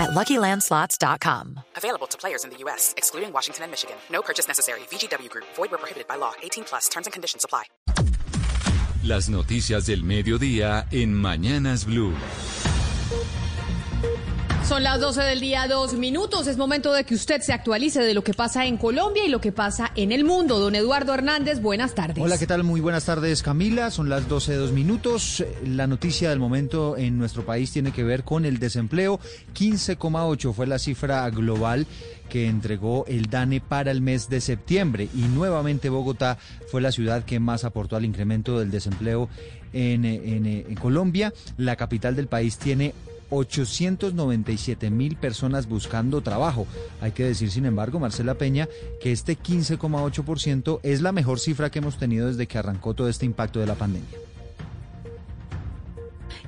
at LuckyLandSlots.com. Available to players in the U.S., excluding Washington and Michigan. No purchase necessary. VGW Group. Void where prohibited by law. 18 plus. Terms and conditions apply. Las noticias del mediodía en Mañanas Blue. Son las 12 del día, dos minutos. Es momento de que usted se actualice de lo que pasa en Colombia y lo que pasa en el mundo. Don Eduardo Hernández, buenas tardes. Hola, ¿qué tal? Muy buenas tardes, Camila. Son las 12 de dos minutos. La noticia del momento en nuestro país tiene que ver con el desempleo. 15,8 fue la cifra global que entregó el DANE para el mes de septiembre y nuevamente Bogotá fue la ciudad que más aportó al incremento del desempleo en Colombia. La capital del país tiene 897 mil personas buscando trabajo. Hay que decir, sin embargo, Marcela Peña, que este 15,8% es la mejor cifra que hemos tenido desde que arrancó todo este impacto de la pandemia.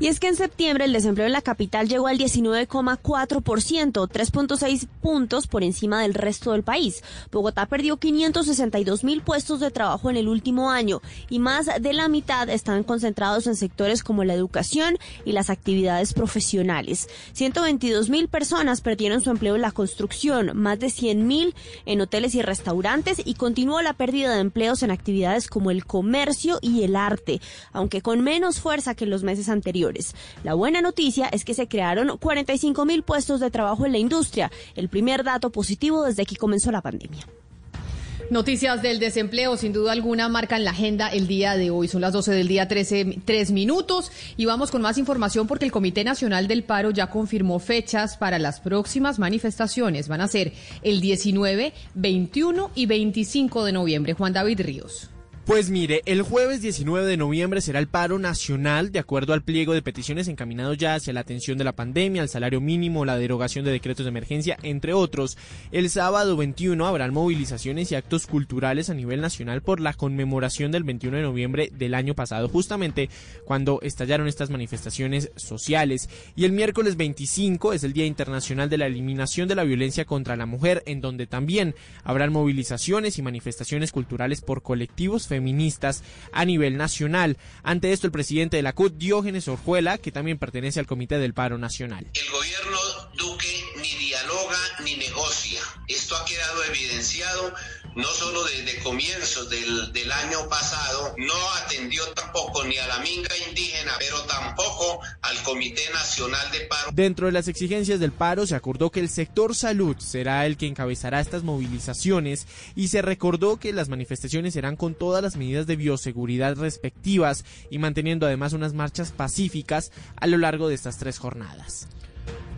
Y es que en septiembre el desempleo en la capital llegó al 19,4%, 3.6 puntos por encima del resto del país. Bogotá perdió 562 mil puestos de trabajo en el último año y más de la mitad están concentrados en sectores como la educación y las actividades profesionales. 122 mil personas perdieron su empleo en la construcción, más de 100 mil en hoteles y restaurantes y continuó la pérdida de empleos en actividades como el comercio y el arte, aunque con menos fuerza que en los meses anteriores. La buena noticia es que se crearon 45 mil puestos de trabajo en la industria, el primer dato positivo desde que comenzó la pandemia. Noticias del desempleo, sin duda alguna, marcan la agenda el día de hoy. Son las 12 del día, 13, 3 minutos. Y vamos con más información porque el Comité Nacional del Paro ya confirmó fechas para las próximas manifestaciones. Van a ser el 19, 21 y 25 de noviembre. Juan David Ríos. Pues mire, el jueves 19 de noviembre será el paro nacional de acuerdo al pliego de peticiones encaminado ya hacia la atención de la pandemia, el salario mínimo, la derogación de decretos de emergencia, entre otros. El sábado 21 habrán movilizaciones y actos culturales a nivel nacional por la conmemoración del 21 de noviembre del año pasado, justamente cuando estallaron estas manifestaciones sociales. Y el miércoles 25 es el Día Internacional de la Eliminación de la Violencia contra la Mujer, en donde también habrán movilizaciones y manifestaciones culturales por colectivos feministas a nivel nacional. Ante esto, el presidente de la CUT, Diógenes Orjuela, que también pertenece al Comité del Paro Nacional. El gobierno Duque ni dialoga ni negocia. Esto ha quedado evidenciado no solo desde comienzos del, del, año pasado, no atendió tampoco ni a la minga indígena, pero tampoco al Comité Nacional de Paro. Dentro de las exigencias del paro se acordó que el sector salud será el que encabezará estas movilizaciones y se recordó que las manifestaciones serán con todas las medidas de bioseguridad respectivas y manteniendo además unas marchas pacíficas a lo largo de estas tres jornadas.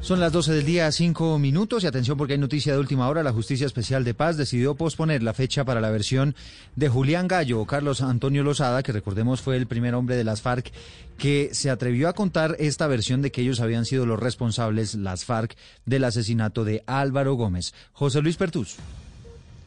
Son las 12 del día, 5 minutos y atención porque hay noticia de última hora. La Justicia Especial de Paz decidió posponer la fecha para la versión de Julián Gallo o Carlos Antonio Lozada, que recordemos fue el primer hombre de las FARC que se atrevió a contar esta versión de que ellos habían sido los responsables, las FARC, del asesinato de Álvaro Gómez. José Luis Pertús.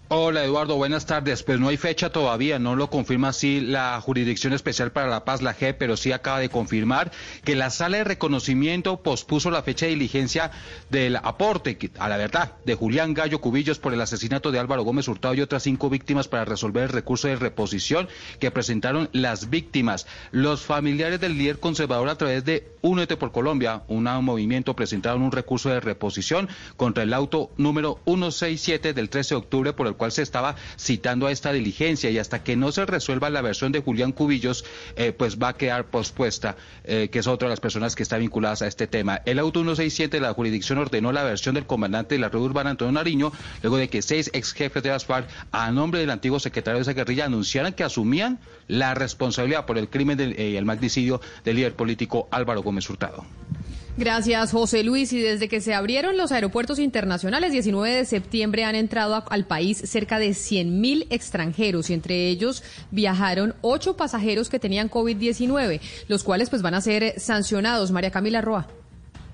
Hola Eduardo, buenas tardes. Pues no hay fecha todavía, no lo confirma así la Jurisdicción Especial para la Paz, la G, pero sí acaba de confirmar que la sala de reconocimiento pospuso la fecha de diligencia del aporte, a la verdad, de Julián Gallo Cubillos por el asesinato de Álvaro Gómez Hurtado y otras cinco víctimas para resolver el recurso de reposición que presentaron las víctimas. Los familiares del líder conservador a través de Únete por Colombia, un movimiento, presentaron un recurso de reposición contra el auto número 167 del 13 de octubre por el cual se estaba citando a esta diligencia y hasta que no se resuelva la versión de Julián Cubillos, eh, pues va a quedar pospuesta, eh, que es otra de las personas que está vinculadas a este tema. El auto 167 de la jurisdicción ordenó la versión del comandante de la red urbana Antonio Nariño, luego de que seis ex jefes de las FARC, a nombre del antiguo secretario de esa guerrilla, anunciaran que asumían la responsabilidad por el crimen y eh, el magnicidio del líder político Álvaro Gómez Hurtado. Gracias, José Luis. Y desde que se abrieron los aeropuertos internacionales, 19 de septiembre han entrado al país cerca de 100.000 extranjeros y entre ellos viajaron ocho pasajeros que tenían COVID-19, los cuales pues van a ser sancionados. María Camila Roa.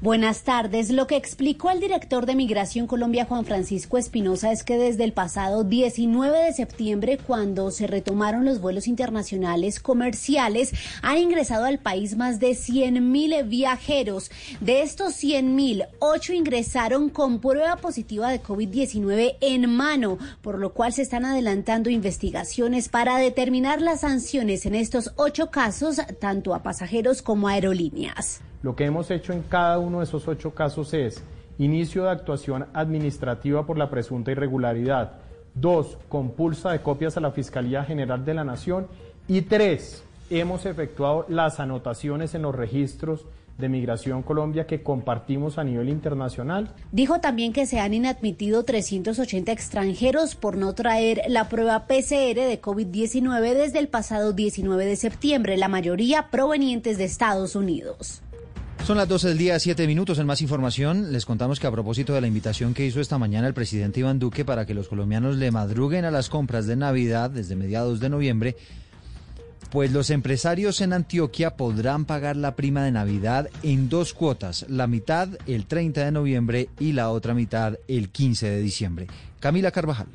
Buenas tardes. Lo que explicó el director de Migración Colombia, Juan Francisco Espinosa, es que desde el pasado 19 de septiembre, cuando se retomaron los vuelos internacionales comerciales, han ingresado al país más de 100 mil viajeros. De estos 100 mil, 8 ingresaron con prueba positiva de COVID-19 en mano, por lo cual se están adelantando investigaciones para determinar las sanciones en estos ocho casos, tanto a pasajeros como a aerolíneas. Lo que hemos hecho en cada uno de esos ocho casos es inicio de actuación administrativa por la presunta irregularidad, dos, compulsa de copias a la Fiscalía General de la Nación y tres, hemos efectuado las anotaciones en los registros de Migración Colombia que compartimos a nivel internacional. Dijo también que se han inadmitido 380 extranjeros por no traer la prueba PCR de COVID-19 desde el pasado 19 de septiembre, la mayoría provenientes de Estados Unidos. Son las 12 del día, 7 minutos. En más información, les contamos que a propósito de la invitación que hizo esta mañana el presidente Iván Duque para que los colombianos le madruguen a las compras de Navidad desde mediados de noviembre, pues los empresarios en Antioquia podrán pagar la prima de Navidad en dos cuotas, la mitad el 30 de noviembre y la otra mitad el 15 de diciembre. Camila Carvajal.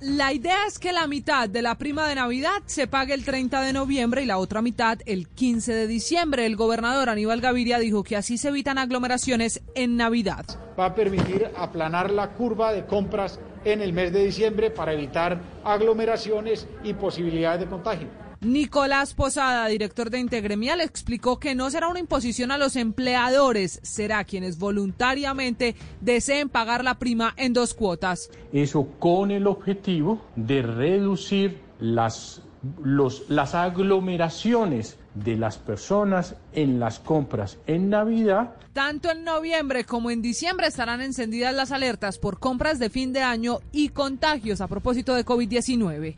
La idea es que la mitad de la prima de Navidad se pague el 30 de noviembre y la otra mitad el 15 de diciembre. El gobernador Aníbal Gaviria dijo que así se evitan aglomeraciones en Navidad. Va a permitir aplanar la curva de compras en el mes de diciembre para evitar aglomeraciones y posibilidades de contagio. Nicolás Posada, director de Integremial, explicó que no será una imposición a los empleadores, será quienes voluntariamente deseen pagar la prima en dos cuotas. Eso con el objetivo de reducir las, los, las aglomeraciones de las personas en las compras en Navidad. Tanto en noviembre como en diciembre estarán encendidas las alertas por compras de fin de año y contagios a propósito de COVID-19.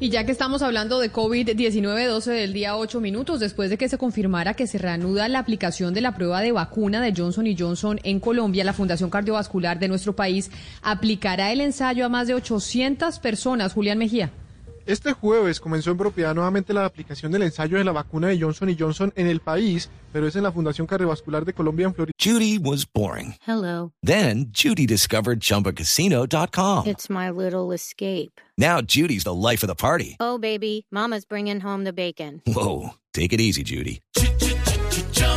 Y ya que estamos hablando de COVID-19, 12 del día 8 minutos, después de que se confirmara que se reanuda la aplicación de la prueba de vacuna de Johnson Johnson en Colombia, la Fundación Cardiovascular de nuestro país aplicará el ensayo a más de 800 personas. Julián Mejía. Este jueves comenzó en propiedad nuevamente la aplicación del ensayo de la vacuna de Johnson Johnson en el país, pero es en la Fundación Cardiovascular de Colombia en Florida. Judy was boring. Hello. Then Judy discovered chumbacasino.com. It's my little escape. Now Judy's the life of the party. Oh baby, mama's bringing home the bacon. Whoa, take it easy, Judy.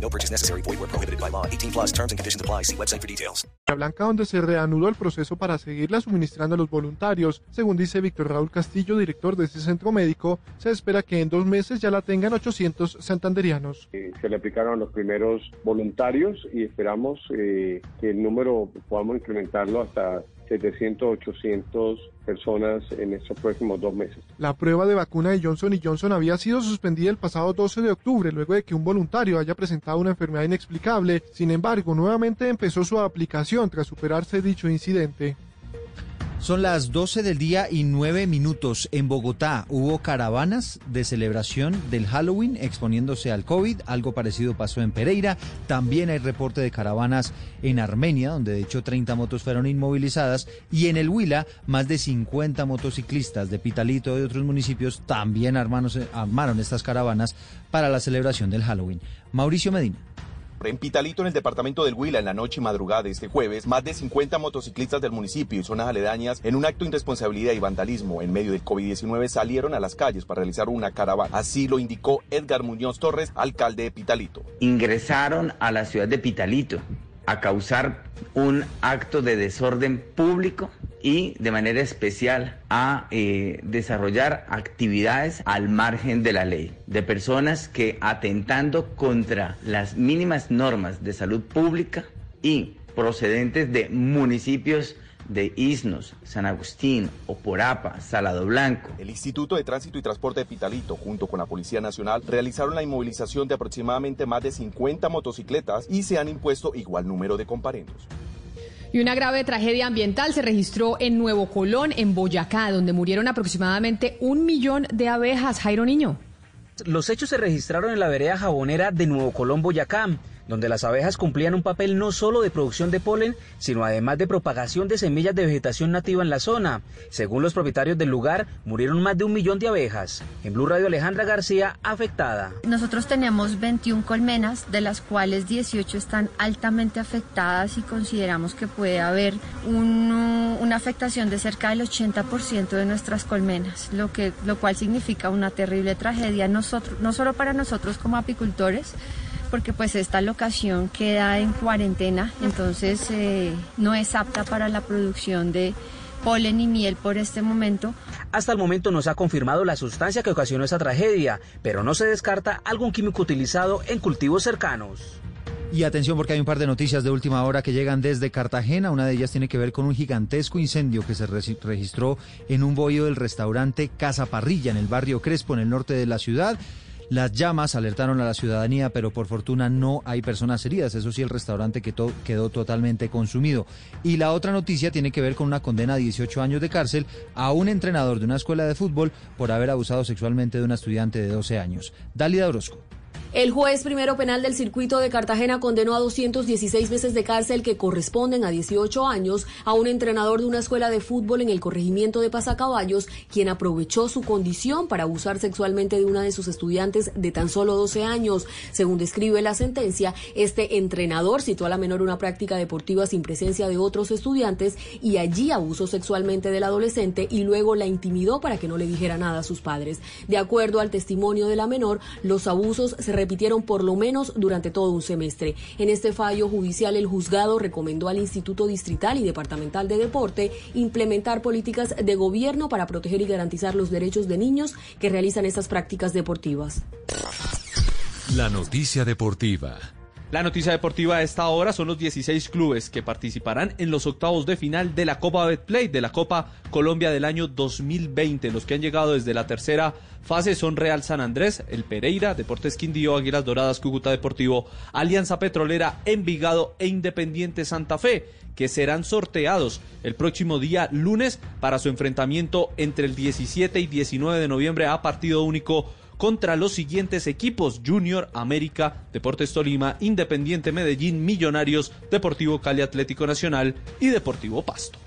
No purchase necessary. Void where prohibited by law. 18 plus terms and conditions apply. See website for details. Blanca, donde se reanudó el proceso para seguirla suministrando a los voluntarios. Según dice Víctor Raúl Castillo, director de ese centro médico, se espera que en dos meses ya la tengan 800 santanderianos. Eh, se le aplicaron a los primeros voluntarios y esperamos eh, que el número podamos incrementarlo hasta 700, 800 personas en estos próximos dos meses. La prueba de vacuna de Johnson Johnson había sido suspendida el pasado 12 de octubre luego de que un voluntario haya presentado una enfermedad inexplicable. Sin embargo, nuevamente empezó su aplicación tras superarse dicho incidente. Son las 12 del día y 9 minutos. En Bogotá hubo caravanas de celebración del Halloween exponiéndose al COVID. Algo parecido pasó en Pereira. También hay reporte de caravanas en Armenia, donde de hecho 30 motos fueron inmovilizadas. Y en el Huila, más de 50 motociclistas de Pitalito y otros municipios también armaron estas caravanas para la celebración del Halloween. Mauricio Medina. En Pitalito, en el departamento del Huila, en la noche y madrugada de este jueves, más de 50 motociclistas del municipio y zonas aledañas, en un acto de irresponsabilidad y vandalismo en medio del COVID-19, salieron a las calles para realizar una caravana. Así lo indicó Edgar Muñoz Torres, alcalde de Pitalito. Ingresaron a la ciudad de Pitalito a causar un acto de desorden público y de manera especial a eh, desarrollar actividades al margen de la ley, de personas que atentando contra las mínimas normas de salud pública y procedentes de municipios de Isnos, San Agustín, Oporapa, Salado Blanco. El Instituto de Tránsito y Transporte de Pitalito, junto con la Policía Nacional, realizaron la inmovilización de aproximadamente más de 50 motocicletas y se han impuesto igual número de comparendos. Y una grave tragedia ambiental se registró en Nuevo Colón, en Boyacá, donde murieron aproximadamente un millón de abejas. Jairo Niño. Los hechos se registraron en la vereda jabonera de Nuevo Colón, Boyacá. Donde las abejas cumplían un papel no solo de producción de polen, sino además de propagación de semillas de vegetación nativa en la zona. Según los propietarios del lugar, murieron más de un millón de abejas. En Blue Radio Alejandra García, afectada. Nosotros tenemos 21 colmenas, de las cuales 18 están altamente afectadas y consideramos que puede haber una afectación de cerca del 80% de nuestras colmenas, lo, que, lo cual significa una terrible tragedia, nosotros, no solo para nosotros como apicultores, porque pues esta locación queda en cuarentena, entonces eh, no es apta para la producción de polen y miel por este momento. Hasta el momento no se ha confirmado la sustancia que ocasionó esa tragedia, pero no se descarta algún químico utilizado en cultivos cercanos. Y atención porque hay un par de noticias de última hora que llegan desde Cartagena. Una de ellas tiene que ver con un gigantesco incendio que se registró en un bohío del restaurante Casa Parrilla en el barrio Crespo, en el norte de la ciudad. Las llamas alertaron a la ciudadanía, pero por fortuna no hay personas heridas. Eso sí, el restaurante quedó, totalmente consumido. Y la otra noticia tiene que ver con una condena a 18 años de cárcel a un entrenador de una escuela de fútbol por haber abusado sexualmente de una estudiante de 12 años. Dálida Orozco. El juez primero penal del circuito de Cartagena condenó a 216 meses de cárcel que corresponden a 18 años a un entrenador de una escuela de fútbol en el corregimiento de Pasacaballos, quien aprovechó su condición para abusar sexualmente de una de sus estudiantes de tan solo 12 años. Según describe la sentencia, este entrenador citó a la menor una práctica deportiva sin presencia de otros estudiantes y allí abusó sexualmente del adolescente y luego la intimidó para que no le dijera nada a sus padres. De acuerdo al testimonio de la menor, los abusos se repitieron por lo menos durante todo un semestre. En este fallo judicial, el juzgado recomendó al Instituto Distrital y Departamental de Deporte implementar políticas de gobierno para proteger y garantizar los derechos de niños que realizan estas prácticas deportivas. La noticia deportiva. La noticia deportiva a esta hora son los 16 clubes que participarán en los octavos de final de la Copa Betplay, de la Copa Colombia del año 2020. Los que han llegado desde la tercera fase son Real San Andrés, el Pereira, Deportes Quindío, Águilas Doradas, Cúcuta Deportivo, Alianza Petrolera, Envigado e Independiente Santa Fe que serán sorteados el próximo día lunes para su enfrentamiento entre el 17 y 19 de noviembre a partido único contra los siguientes equipos: Junior, América, Deportes Tolima, Independiente Medellín, Millonarios, Deportivo Cali Atlético Nacional y Deportivo Pasto.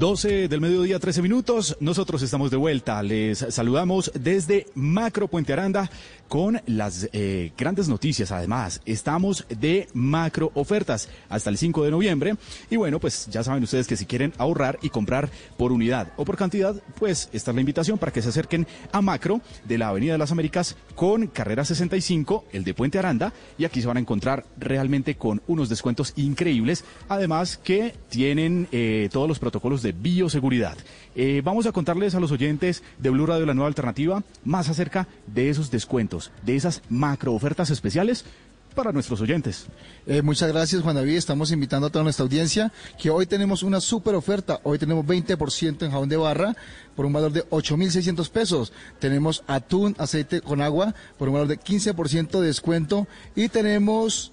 12 del mediodía, 13 minutos. Nosotros estamos de vuelta. Les saludamos desde Macro Puente Aranda con las eh, grandes noticias. Además, estamos de macro ofertas hasta el 5 de noviembre. Y bueno, pues ya saben ustedes que si quieren ahorrar y comprar por unidad o por cantidad, pues esta es la invitación para que se acerquen a macro de la Avenida de las Américas con carrera 65, el de Puente Aranda. Y aquí se van a encontrar realmente con unos descuentos increíbles. Además que tienen eh, todos los protocolos de bioseguridad. Eh, vamos a contarles a los oyentes de Blue Radio La Nueva Alternativa más acerca de esos descuentos, de esas macro ofertas especiales para nuestros oyentes. Eh, muchas gracias, Juan David. Estamos invitando a toda nuestra audiencia que hoy tenemos una super oferta. Hoy tenemos 20% en jabón de barra por un valor de 8.600 pesos. Tenemos atún, aceite con agua por un valor de 15% de descuento. Y tenemos